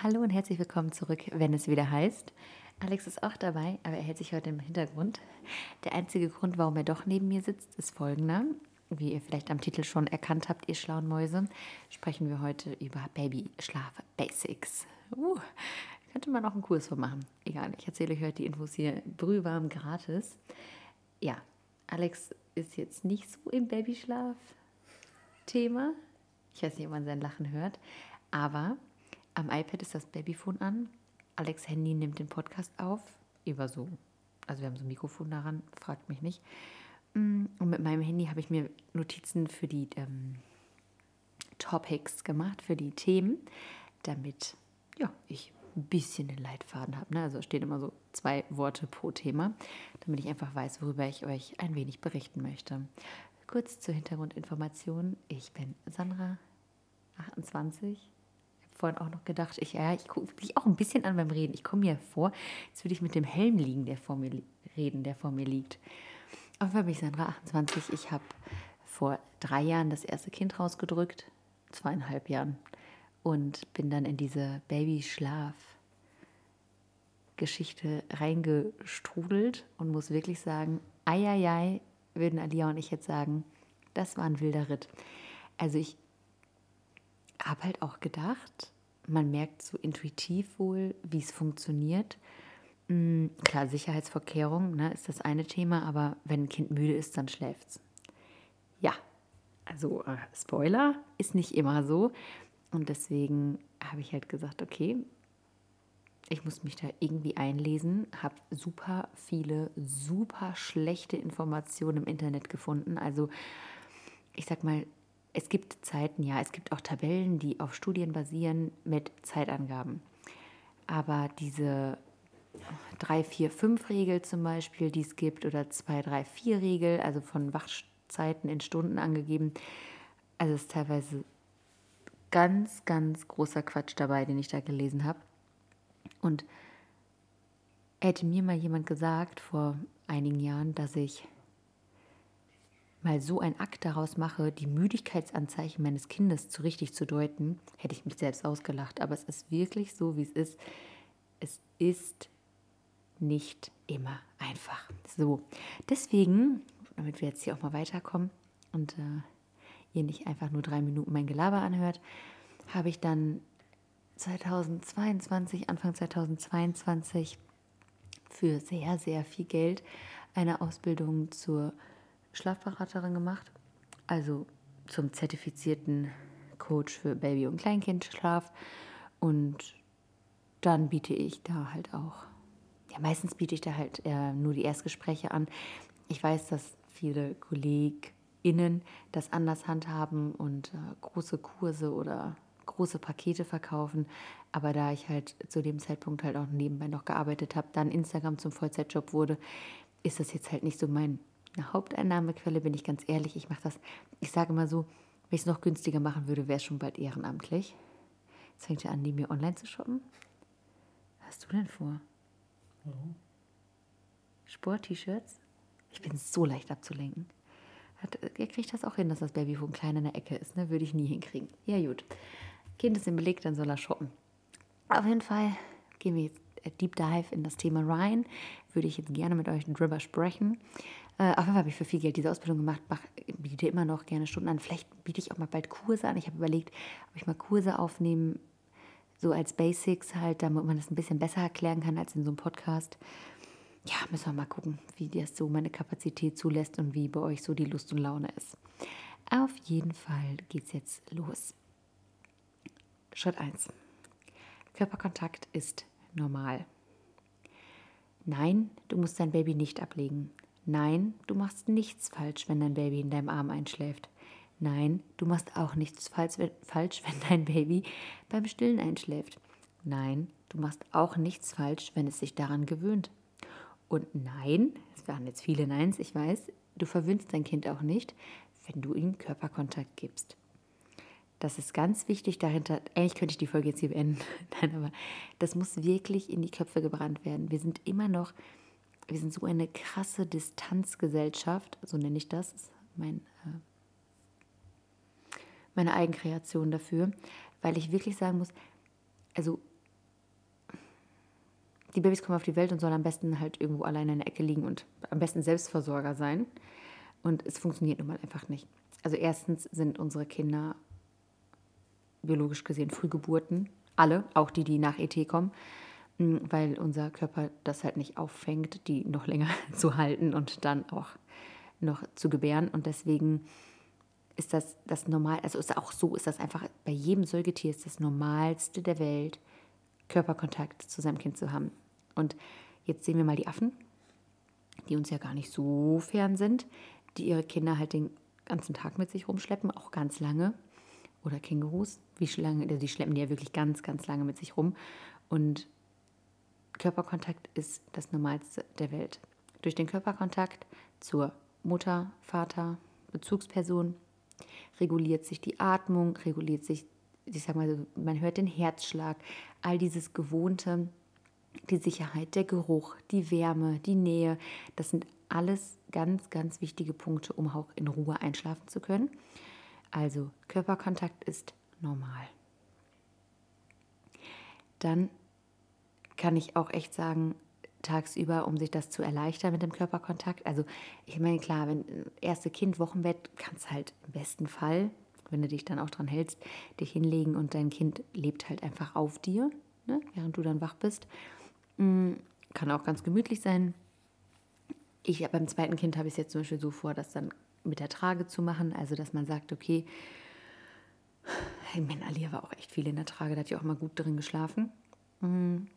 Hallo und herzlich willkommen zurück, wenn es wieder heißt. Alex ist auch dabei, aber er hält sich heute im Hintergrund. Der einzige Grund, warum er doch neben mir sitzt, ist folgender. Wie ihr vielleicht am Titel schon erkannt habt, ihr schlauen Mäuse, sprechen wir heute über Babyschlaf Basics. Uh, könnte man auch einen Kurs von machen. Egal, ich erzähle euch heute die Infos hier brühwarm gratis. Ja, Alex ist jetzt nicht so im Babyschlaf-Thema. Ich weiß nicht, ob man sein Lachen hört. Aber am iPad ist das Babyphone an. Alex Handy nimmt den Podcast auf. Über so. Also wir haben so ein Mikrofon daran, fragt mich nicht. Mm, und mit meinem Handy habe ich mir Notizen für die ähm, Topics gemacht, für die Themen, damit ja, ich ein bisschen den Leitfaden habe. Ne? Also stehen immer so zwei Worte pro Thema, damit ich einfach weiß, worüber ich euch ein wenig berichten möchte. Kurz zur Hintergrundinformation. Ich bin Sandra, 28. Vorhin auch noch gedacht, ich, ja, ich gucke mich auch ein bisschen an beim Reden. Ich komme mir vor, als würde ich mit dem Helm liegen, der vor mir reden, der vor mir liegt. Auf jeden ich Sandra, 28. Ich habe vor drei Jahren das erste Kind rausgedrückt, zweieinhalb Jahren, und bin dann in diese Babyschlaf-Geschichte reingestrudelt und muss wirklich sagen, eieiei, würden Alia und ich jetzt sagen, das war ein wilder Ritt. Also ich habe halt auch gedacht, man merkt so intuitiv wohl, wie es funktioniert. Mhm, klar, Sicherheitsvorkehrungen ne, ist das eine Thema, aber wenn ein Kind müde ist, dann schläft es. Ja, also äh, Spoiler ist nicht immer so. Und deswegen habe ich halt gesagt, okay, ich muss mich da irgendwie einlesen, habe super viele, super schlechte Informationen im Internet gefunden. Also ich sag mal, es gibt Zeiten, ja, es gibt auch Tabellen, die auf Studien basieren mit Zeitangaben. Aber diese 3, 4, 5 Regel zum Beispiel, die es gibt, oder 2, 3, 4 Regel, also von Wachzeiten in Stunden angegeben, also ist teilweise ganz, ganz großer Quatsch dabei, den ich da gelesen habe. Und hätte mir mal jemand gesagt vor einigen Jahren, dass ich mal so ein Akt daraus mache, die Müdigkeitsanzeichen meines Kindes zu richtig zu deuten, hätte ich mich selbst ausgelacht. Aber es ist wirklich so, wie es ist. Es ist nicht immer einfach. So, deswegen, damit wir jetzt hier auch mal weiterkommen und äh, ihr nicht einfach nur drei Minuten mein Gelaber anhört, habe ich dann 2022, Anfang 2022 für sehr, sehr viel Geld eine Ausbildung zur Schlafberaterin gemacht, also zum zertifizierten Coach für Baby- und Kleinkindschlaf. Und dann biete ich da halt auch, ja, meistens biete ich da halt äh, nur die Erstgespräche an. Ich weiß, dass viele KollegInnen das anders handhaben und äh, große Kurse oder große Pakete verkaufen. Aber da ich halt zu dem Zeitpunkt halt auch nebenbei noch gearbeitet habe, dann Instagram zum Vollzeitjob wurde, ist das jetzt halt nicht so mein Haupteinnahmequelle, bin ich ganz ehrlich. Ich mache das, ich sage mal so, wenn ich es noch günstiger machen würde, wäre es schon bald ehrenamtlich. Jetzt fängt er an, die mir online zu shoppen. Was hast du denn vor? Mhm. Sport-T-Shirts? Ich bin so leicht abzulenken. Hat, er kriegt das auch hin, dass das Babyphone klein in der Ecke ist. Ne? Würde ich nie hinkriegen. Ja, gut. Kind ist im Beleg, dann soll er shoppen. Auf jeden Fall gehen wir jetzt äh, Deep Dive in das Thema rein. Würde ich jetzt gerne mit euch drüber sprechen. Äh, auf jeden Fall habe ich für viel Geld diese Ausbildung gemacht, mach, biete immer noch gerne Stunden an. Vielleicht biete ich auch mal bald Kurse an. Ich habe überlegt, ob ich mal Kurse aufnehme, so als Basics halt, damit man das ein bisschen besser erklären kann als in so einem Podcast. Ja, müssen wir mal gucken, wie das so meine Kapazität zulässt und wie bei euch so die Lust und Laune ist. Auf jeden Fall geht es jetzt los. Schritt 1. Körperkontakt ist normal. Nein, du musst dein Baby nicht ablegen. Nein, du machst nichts falsch, wenn dein Baby in deinem Arm einschläft. Nein, du machst auch nichts falsch, wenn dein Baby beim Stillen einschläft. Nein, du machst auch nichts falsch, wenn es sich daran gewöhnt. Und nein, es waren jetzt viele Neins, ich weiß, du verwöhnst dein Kind auch nicht, wenn du ihm Körperkontakt gibst. Das ist ganz wichtig dahinter. Eigentlich könnte ich die Folge jetzt hier beenden. Nein, aber das muss wirklich in die Köpfe gebrannt werden. Wir sind immer noch, wir sind so eine krasse Distanzgesellschaft, so nenne ich das. das ist mein, äh, meine Eigenkreation dafür, weil ich wirklich sagen muss, also die Babys kommen auf die Welt und sollen am besten halt irgendwo alleine in der Ecke liegen und am besten Selbstversorger sein. Und es funktioniert nun mal einfach nicht. Also erstens sind unsere Kinder biologisch gesehen Frühgeburten. Alle, auch die, die nach ET kommen, weil unser Körper das halt nicht auffängt, die noch länger zu halten und dann auch noch zu gebären. Und deswegen ist das das normal, also ist auch so, ist das einfach bei jedem Säugetier ist das Normalste der Welt, Körperkontakt zu seinem Kind zu haben. Und jetzt sehen wir mal die Affen, die uns ja gar nicht so fern sind, die ihre Kinder halt den ganzen Tag mit sich rumschleppen, auch ganz lange. Oder Kängurus, wie lange, also die schleppen die ja wirklich ganz, ganz lange mit sich rum. Und Körperkontakt ist das Normalste der Welt. Durch den Körperkontakt zur Mutter, Vater, Bezugsperson reguliert sich die Atmung, reguliert sich, ich sag mal, man hört den Herzschlag, all dieses Gewohnte, die Sicherheit, der Geruch, die Wärme, die Nähe, das sind alles ganz, ganz wichtige Punkte, um auch in Ruhe einschlafen zu können. Also Körperkontakt ist normal. Dann kann ich auch echt sagen, tagsüber, um sich das zu erleichtern mit dem Körperkontakt. Also ich meine, klar, wenn äh, erste Kind Wochenbett, kannst halt im besten Fall, wenn du dich dann auch dran hältst, dich hinlegen und dein Kind lebt halt einfach auf dir, ne, während du dann wach bist. Mm, kann auch ganz gemütlich sein. Ich beim zweiten Kind habe ich es jetzt zum Beispiel so vor, das dann mit der Trage zu machen. Also dass man sagt, okay, ich meine, Alia war auch echt viel in der Trage, da hat die auch mal gut drin geschlafen. Mm.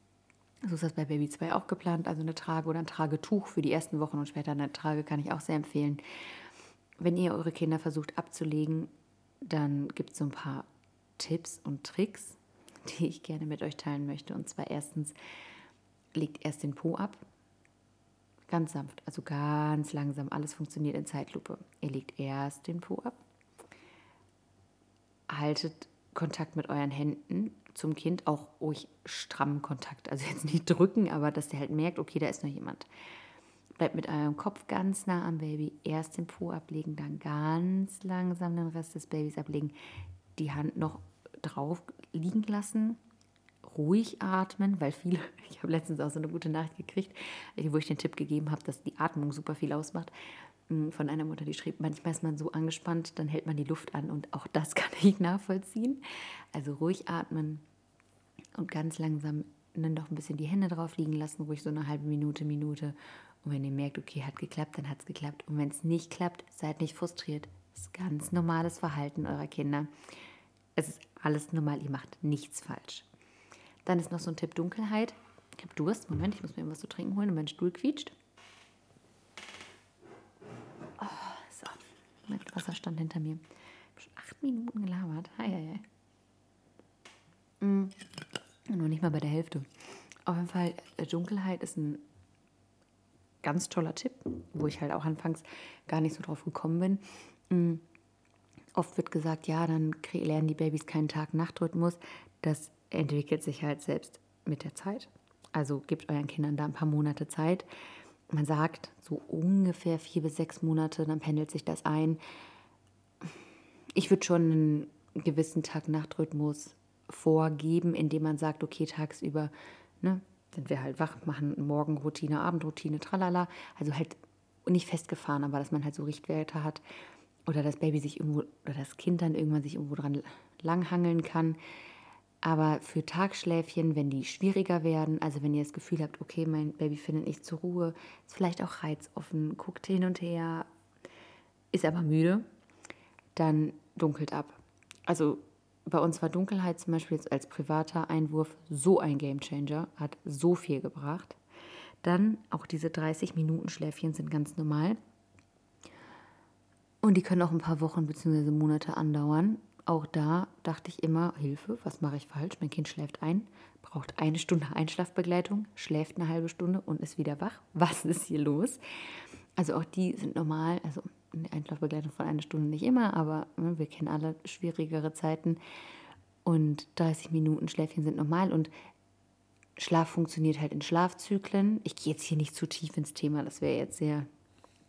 So ist das bei Baby 2 auch geplant, also eine Trage oder ein Tragetuch für die ersten Wochen und später eine Trage kann ich auch sehr empfehlen. Wenn ihr eure Kinder versucht abzulegen, dann gibt es so ein paar Tipps und Tricks, die ich gerne mit euch teilen möchte. Und zwar erstens, legt erst den Po ab, ganz sanft, also ganz langsam, alles funktioniert in Zeitlupe. Ihr legt erst den Po ab, haltet Kontakt mit euren Händen zum Kind auch ruhig stramm Kontakt. Also jetzt nicht drücken, aber dass der halt merkt, okay, da ist noch jemand. Bleibt mit eurem Kopf ganz nah am Baby. Erst den Po ablegen, dann ganz langsam den Rest des Babys ablegen. Die Hand noch drauf liegen lassen. Ruhig atmen, weil viele, ich habe letztens auch so eine gute Nachricht gekriegt, wo ich den Tipp gegeben habe, dass die Atmung super viel ausmacht von einer Mutter, die schrieb, manchmal ist man so angespannt, dann hält man die Luft an und auch das kann ich nachvollziehen. Also ruhig atmen und ganz langsam dann doch ein bisschen die Hände drauf liegen lassen, ruhig so eine halbe Minute, Minute. Und wenn ihr merkt, okay, hat geklappt, dann hat es geklappt. Und wenn es nicht klappt, seid nicht frustriert. Das ist ganz normales Verhalten eurer Kinder. Es ist alles normal, ihr macht nichts falsch. Dann ist noch so ein Tipp Dunkelheit. Ich habe Durst. Moment, ich muss mir irgendwas zu trinken holen und mein Stuhl quietscht. Mit Wasserstand hinter mir. Ich habe schon acht Minuten gelabert. Hei, hei, hei. Mm. Nur nicht mal bei der Hälfte. Auf jeden Fall, äh, Dunkelheit ist ein ganz toller Tipp, wo ich halt auch anfangs gar nicht so drauf gekommen bin. Mm. Oft wird gesagt, ja, dann lernen die Babys keinen Tag-Nacht-Rhythmus. Das entwickelt sich halt selbst mit der Zeit. Also gebt euren Kindern da ein paar Monate Zeit man sagt so ungefähr vier bis sechs Monate, dann pendelt sich das ein. Ich würde schon einen gewissen Tag-Nacht-Rhythmus vorgeben, indem man sagt, okay, tagsüber ne, sind wir halt wach, machen Morgenroutine, Abendroutine, tralala. Also halt nicht festgefahren, aber dass man halt so Richtwerte hat oder das Baby sich irgendwo oder das Kind dann irgendwann sich irgendwo dran langhangeln kann. Aber für Tagschläfchen, wenn die schwieriger werden, also wenn ihr das Gefühl habt, okay, mein Baby findet nicht zur Ruhe, ist vielleicht auch reizoffen, guckt hin und her, ist aber müde, dann dunkelt ab. Also bei uns war Dunkelheit zum Beispiel jetzt als privater Einwurf so ein Gamechanger, hat so viel gebracht. Dann auch diese 30 Minuten Schläfchen sind ganz normal. Und die können auch ein paar Wochen bzw. Monate andauern auch da dachte ich immer, Hilfe, was mache ich falsch? Mein Kind schläft ein, braucht eine Stunde Einschlafbegleitung, schläft eine halbe Stunde und ist wieder wach. Was ist hier los? Also auch die sind normal, also eine Einschlafbegleitung von einer Stunde nicht immer, aber ne, wir kennen alle schwierigere Zeiten. Und 30 Minuten Schläfchen sind normal und Schlaf funktioniert halt in Schlafzyklen. Ich gehe jetzt hier nicht zu tief ins Thema, das wäre jetzt sehr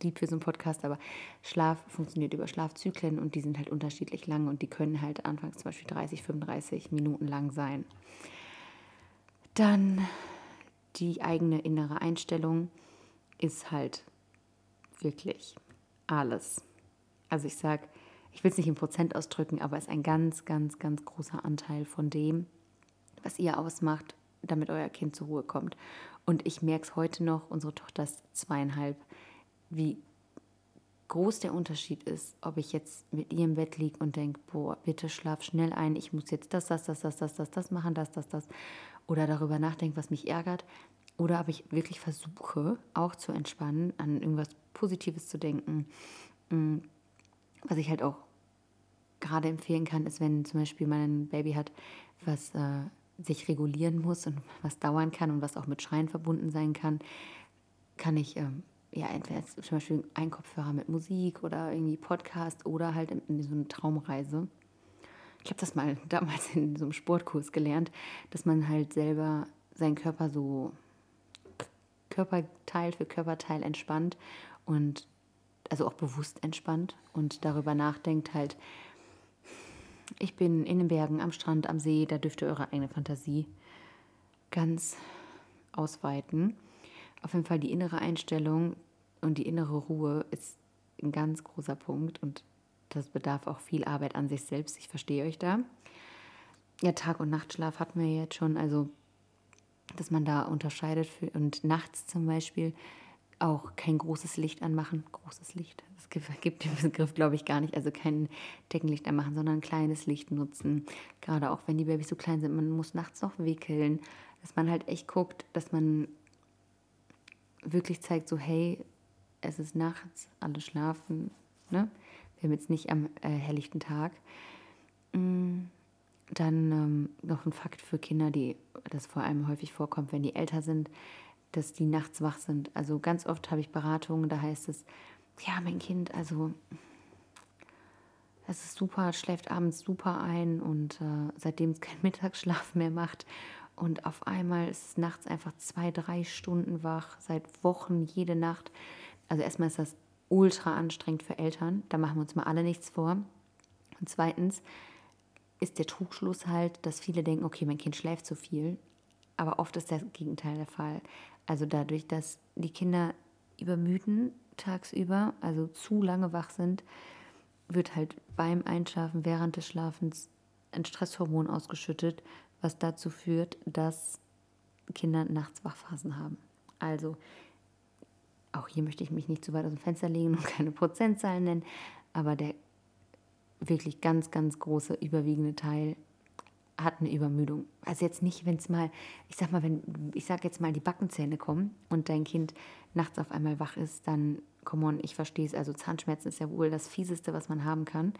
deep für so einen Podcast, aber Schlaf funktioniert über Schlafzyklen und die sind halt unterschiedlich lang und die können halt anfangs zum Beispiel 30, 35 Minuten lang sein. Dann die eigene innere Einstellung ist halt wirklich alles. Also ich sage, ich will es nicht in Prozent ausdrücken, aber es ist ein ganz, ganz, ganz großer Anteil von dem, was ihr ausmacht, damit euer Kind zur Ruhe kommt. Und ich merke es heute noch, unsere Tochter ist zweieinhalb, wie groß der Unterschied ist, ob ich jetzt mit ihr im Bett liege und denke, boah, bitte schlaf schnell ein, ich muss jetzt das, das, das, das, das, das, das machen, das, das, das. Oder darüber nachdenke, was mich ärgert. Oder ob ich wirklich versuche, auch zu entspannen, an irgendwas Positives zu denken. Mm, was ich halt auch gerade empfehlen kann, ist, wenn zum Beispiel mein Baby hat, was äh, sich regulieren muss und was dauern kann und was auch mit Schreien verbunden sein kann, kann ich ähm, ja entweder zum Beispiel ein Kopfhörer mit Musik oder irgendwie Podcast oder halt in, in so eine Traumreise. Ich habe das mal damals in so einem Sportkurs gelernt, dass man halt selber seinen Körper so Körperteil für Körperteil entspannt und also auch bewusst entspannt und darüber nachdenkt halt, ich bin in den Bergen, am Strand, am See, da dürft ihr eure eigene Fantasie ganz ausweiten. Auf jeden Fall die innere Einstellung und die innere Ruhe ist ein ganz großer Punkt und das bedarf auch viel Arbeit an sich selbst. Ich verstehe euch da. Ja, Tag- und Nachtschlaf hatten wir jetzt schon, also dass man da unterscheidet für, und nachts zum Beispiel auch kein großes Licht anmachen. Großes Licht, das gibt den Begriff, glaube ich, gar nicht. Also kein Deckenlicht anmachen, sondern ein kleines Licht nutzen. Gerade auch wenn die Babys so klein sind, man muss nachts noch wickeln. Dass man halt echt guckt, dass man wirklich zeigt, so hey, es ist nachts, alle schlafen. Ne? Wir haben jetzt nicht am äh, helllichten Tag. Mm, dann ähm, noch ein Fakt für Kinder, die das vor allem häufig vorkommt, wenn die älter sind dass die nachts wach sind. Also ganz oft habe ich Beratungen, da heißt es, ja, mein Kind, also es ist super, schläft abends super ein und äh, seitdem es keinen Mittagsschlaf mehr macht und auf einmal ist es nachts einfach zwei, drei Stunden wach, seit Wochen, jede Nacht. Also erstmal ist das ultra anstrengend für Eltern, da machen wir uns mal alle nichts vor. Und zweitens ist der Trugschluss halt, dass viele denken, okay, mein Kind schläft zu viel, aber oft ist das Gegenteil der Fall. Also dadurch, dass die Kinder übermüden tagsüber, also zu lange wach sind, wird halt beim Einschlafen, während des Schlafens ein Stresshormon ausgeschüttet, was dazu führt, dass Kinder nachts Wachphasen haben. Also auch hier möchte ich mich nicht zu weit aus dem Fenster legen und keine Prozentzahlen nennen, aber der wirklich ganz, ganz große überwiegende Teil hat eine Übermüdung. Also jetzt nicht, wenn es mal, ich sag mal, wenn, ich sag jetzt mal, die Backenzähne kommen und dein Kind nachts auf einmal wach ist, dann, come on, ich verstehe es, also Zahnschmerzen ist ja wohl das Fieseste, was man haben kann.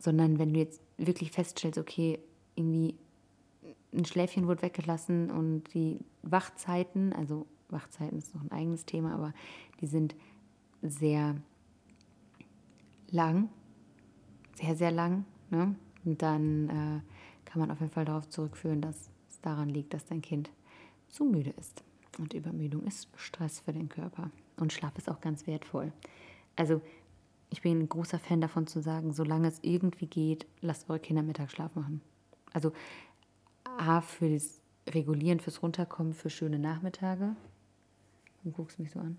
Sondern wenn du jetzt wirklich feststellst, okay, irgendwie ein Schläfchen wurde weggelassen und die Wachzeiten, also Wachzeiten ist noch ein eigenes Thema, aber die sind sehr lang, sehr, sehr lang. Ne? Und dann äh, kann man auf jeden Fall darauf zurückführen, dass es daran liegt, dass dein Kind zu müde ist. Und Übermüdung ist Stress für den Körper. Und Schlaf ist auch ganz wertvoll. Also ich bin ein großer Fan davon zu sagen, solange es irgendwie geht, lasst eure Kinder Mittagsschlaf machen. Also A, für das Regulieren, fürs Runterkommen, für schöne Nachmittage. Du guckst mich so an.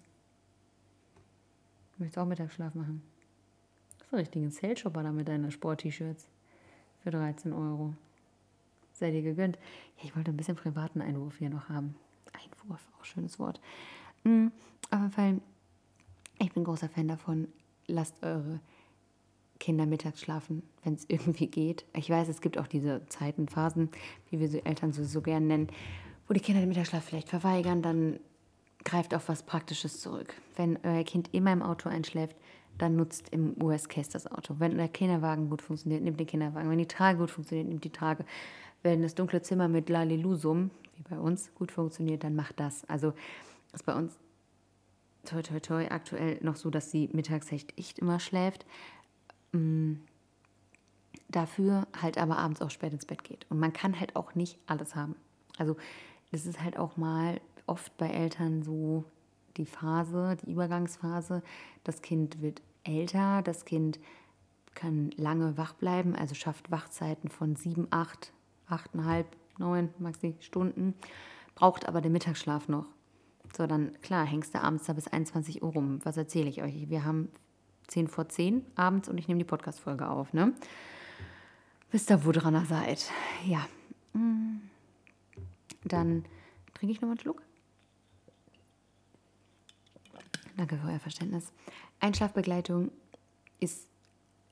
Du möchtest auch Mittagsschlaf machen. Das ist ein richtiger Sale-Shopper da mit deinen Sport-T-Shirts für 13 Euro sei dir gegönnt. Ja, ich wollte ein bisschen privaten Einwurf hier noch haben. Einwurf, auch schönes Wort. Mhm, auf jeden Fall, ich bin großer Fan davon, lasst eure Kinder mittags schlafen, wenn es irgendwie geht. Ich weiß, es gibt auch diese Zeiten, Phasen, wie wir sie Eltern so, so gern nennen, wo die Kinder den Mittagsschlaf vielleicht verweigern, dann greift auf was Praktisches zurück. Wenn euer Kind immer im Auto einschläft, dann nutzt im US-Case das Auto. Wenn der Kinderwagen gut funktioniert, nimmt den Kinderwagen. Wenn die Trage gut funktioniert, nimmt die Trage wenn das dunkle Zimmer mit Lalilusum, wie bei uns, gut funktioniert, dann macht das. Also ist bei uns toi toi toi aktuell noch so, dass sie mittags echt immer schläft. Mm, dafür halt aber abends auch spät ins Bett geht. Und man kann halt auch nicht alles haben. Also das ist halt auch mal oft bei Eltern so die Phase, die Übergangsphase. Das Kind wird älter, das Kind kann lange wach bleiben, also schafft Wachzeiten von sieben, acht achteinhalb, neun maxi Stunden, braucht aber den Mittagsschlaf noch. So, dann klar, hängst du abends da bis 21 Uhr rum. Was erzähle ich euch? Wir haben 10 vor 10 abends und ich nehme die Podcast-Folge auf, ne? Wisst ihr, wo dran ihr seid? Ja. Mm. Dann trinke ich noch mal einen Schluck. Danke für euer Verständnis. Einschlafbegleitung ist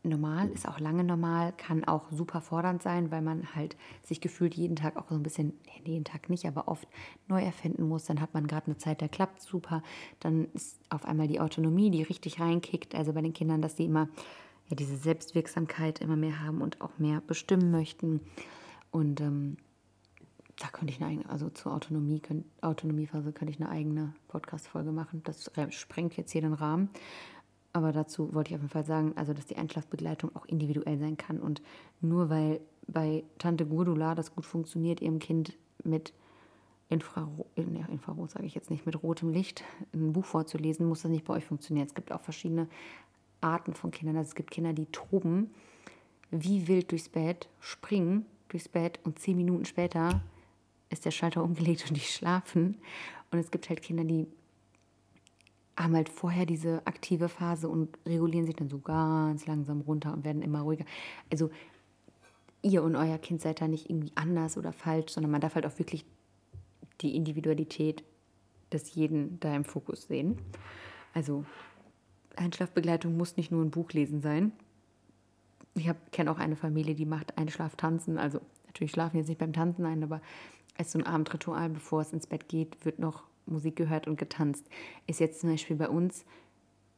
normal, ist auch lange normal, kann auch super fordernd sein, weil man halt sich gefühlt jeden Tag auch so ein bisschen, nee, jeden Tag nicht, aber oft neu erfinden muss. Dann hat man gerade eine Zeit, da klappt super. Dann ist auf einmal die Autonomie, die richtig reinkickt. Also bei den Kindern, dass die immer ja, diese Selbstwirksamkeit immer mehr haben und auch mehr bestimmen möchten. Und ähm, da könnte ich eine eigene, also zur Autonomie, könnt, Autonomiephase könnte ich eine eigene Podcast-Folge machen. Das sprengt jetzt hier den Rahmen. Aber dazu wollte ich auf jeden Fall sagen, also dass die Einschlafbegleitung auch individuell sein kann. Und nur weil bei Tante Gurdula das gut funktioniert, ihrem Kind mit Infrarot, ja, Infrarot sage ich jetzt nicht, mit rotem Licht ein Buch vorzulesen, muss das nicht bei euch funktionieren. Es gibt auch verschiedene Arten von Kindern. Also es gibt Kinder, die toben wie wild durchs Bett, springen durchs Bett und zehn Minuten später ist der Schalter umgelegt und die schlafen. Und es gibt halt Kinder, die haben halt vorher diese aktive Phase und regulieren sich dann so ganz langsam runter und werden immer ruhiger. Also ihr und euer Kind seid da nicht irgendwie anders oder falsch, sondern man darf halt auch wirklich die Individualität des jeden da im Fokus sehen. Also Einschlafbegleitung muss nicht nur ein Buch lesen sein. Ich kenne auch eine Familie, die macht Einschlaftanzen. Also natürlich schlafen jetzt nicht beim Tanzen ein, aber als so ein Abendritual, bevor es ins Bett geht, wird noch Musik gehört und getanzt. Ist jetzt zum Beispiel bei uns,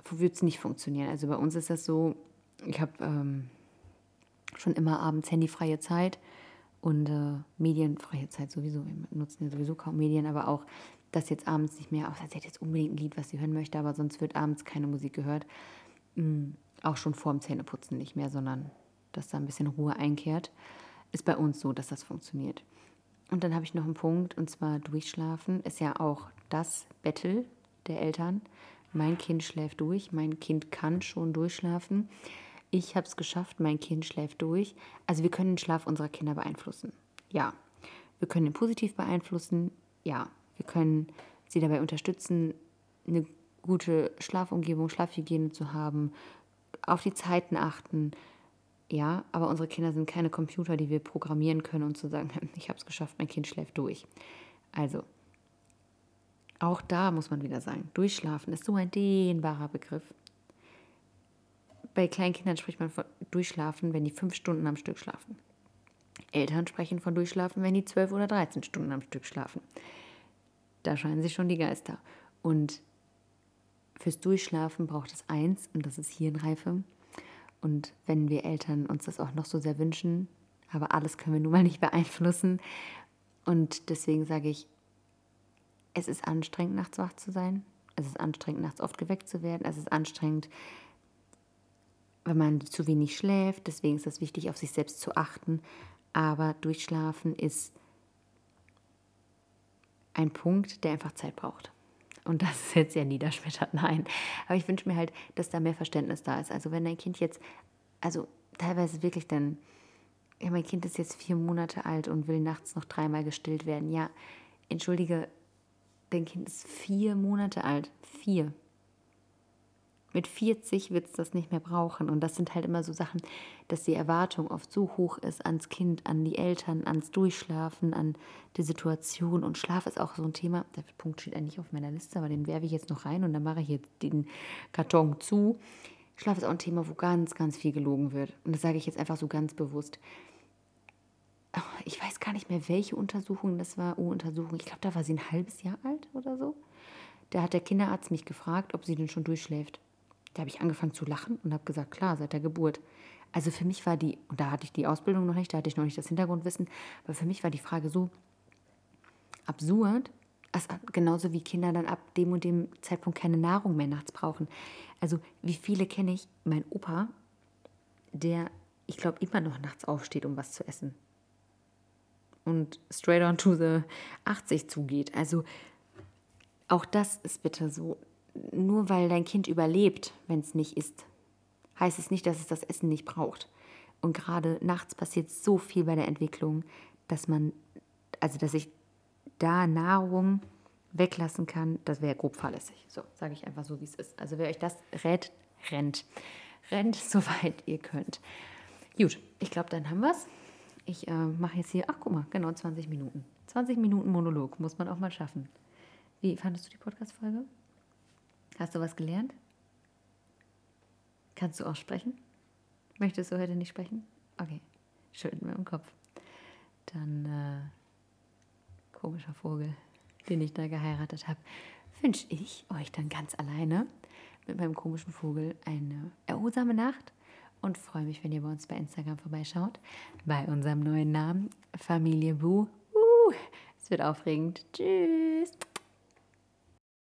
würde es nicht funktionieren. Also bei uns ist das so, ich habe ähm, schon immer abends handyfreie Zeit und äh, medienfreie Zeit sowieso. Wir nutzen ja sowieso kaum Medien, aber auch, dass jetzt abends nicht mehr, außer sie hat jetzt unbedingt ein Lied, was sie hören möchte, aber sonst wird abends keine Musik gehört. Mhm, auch schon vorm Zähneputzen nicht mehr, sondern dass da ein bisschen Ruhe einkehrt. Ist bei uns so, dass das funktioniert. Und dann habe ich noch einen Punkt, und zwar Durchschlafen ist ja auch das Bettel der Eltern. Mein Kind schläft durch, mein Kind kann schon durchschlafen. Ich habe es geschafft, mein Kind schläft durch. Also wir können den Schlaf unserer Kinder beeinflussen. Ja. Wir können ihn positiv beeinflussen. Ja. Wir können sie dabei unterstützen, eine gute Schlafumgebung, Schlafhygiene zu haben, auf die Zeiten achten, ja, aber unsere Kinder sind keine Computer, die wir programmieren können und zu sagen, ich habe es geschafft, mein Kind schläft durch. Also, auch da muss man wieder sagen, durchschlafen ist so ein dehnbarer Begriff. Bei kleinen Kindern spricht man von durchschlafen, wenn die fünf Stunden am Stück schlafen. Eltern sprechen von durchschlafen, wenn die zwölf oder dreizehn Stunden am Stück schlafen. Da scheinen sich schon die Geister. Und fürs Durchschlafen braucht es eins, und das ist Hirnreife. Und wenn wir Eltern uns das auch noch so sehr wünschen, aber alles können wir nun mal nicht beeinflussen. Und deswegen sage ich, es ist anstrengend, nachts wach zu sein. Es ist anstrengend, nachts oft geweckt zu werden. Es ist anstrengend, wenn man zu wenig schläft. Deswegen ist es wichtig, auf sich selbst zu achten. Aber durchschlafen ist ein Punkt, der einfach Zeit braucht. Und das ist jetzt sehr niederschmetternd, nein. Aber ich wünsche mir halt, dass da mehr Verständnis da ist. Also wenn dein Kind jetzt, also teilweise wirklich dann, ja, mein Kind ist jetzt vier Monate alt und will nachts noch dreimal gestillt werden. Ja, entschuldige, dein Kind ist vier Monate alt. Vier. Mit 40 wird es das nicht mehr brauchen. Und das sind halt immer so Sachen, dass die Erwartung oft so hoch ist ans Kind, an die Eltern, ans Durchschlafen, an die Situation. Und Schlaf ist auch so ein Thema. Der Punkt steht eigentlich auf meiner Liste, aber den werfe ich jetzt noch rein und dann mache ich jetzt den Karton zu. Schlaf ist auch ein Thema, wo ganz, ganz viel gelogen wird. Und das sage ich jetzt einfach so ganz bewusst. Ich weiß gar nicht mehr, welche Untersuchung das war. Oh, Untersuchung. Ich glaube, da war sie ein halbes Jahr alt oder so. Da hat der Kinderarzt mich gefragt, ob sie denn schon durchschläft. Da habe ich angefangen zu lachen und habe gesagt, klar, seit der Geburt. Also für mich war die, und da hatte ich die Ausbildung noch nicht, da hatte ich noch nicht das Hintergrundwissen, aber für mich war die Frage so absurd, also genauso wie Kinder dann ab dem und dem Zeitpunkt keine Nahrung mehr nachts brauchen. Also wie viele kenne ich? Mein Opa, der, ich glaube, immer noch nachts aufsteht, um was zu essen. Und straight on to the 80 zugeht. Also auch das ist bitte so nur weil dein Kind überlebt, wenn es nicht isst, heißt es nicht, dass es das Essen nicht braucht. Und gerade nachts passiert so viel bei der Entwicklung, dass man, also dass ich da Nahrung weglassen kann, das wäre grob fahrlässig. So, sage ich einfach so, wie es ist. Also wer euch das rät, rennt. Rennt, soweit ihr könnt. Gut, ich glaube, dann haben wir es. Ich äh, mache jetzt hier, ach guck mal, genau 20 Minuten. 20 Minuten Monolog, muss man auch mal schaffen. Wie fandest du die Podcast-Folge? Hast du was gelernt? Kannst du auch sprechen? Möchtest du heute nicht sprechen? Okay, schüttelt mir im Kopf. Dann, äh, komischer Vogel, den ich da geheiratet habe, wünsche ich euch dann ganz alleine mit meinem komischen Vogel eine erholsame Nacht und freue mich, wenn ihr bei uns bei Instagram vorbeischaut. Bei unserem neuen Namen, Familie Boo. Uh, es wird aufregend. Tschüss.